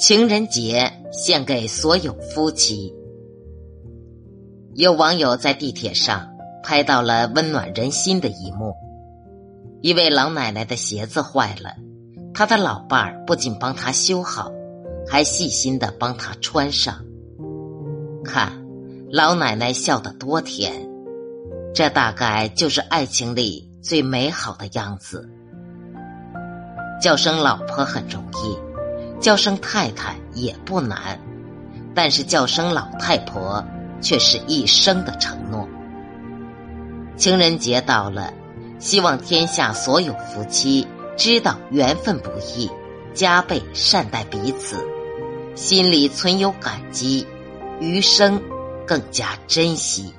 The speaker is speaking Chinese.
情人节献给所有夫妻。有网友在地铁上拍到了温暖人心的一幕：一位老奶奶的鞋子坏了，她的老伴儿不仅帮她修好，还细心的帮她穿上。看，老奶奶笑得多甜，这大概就是爱情里最美好的样子。叫声老婆很容易。叫声太太也不难，但是叫声老太婆却是一生的承诺。情人节到了，希望天下所有夫妻知道缘分不易，加倍善待彼此，心里存有感激，余生更加珍惜。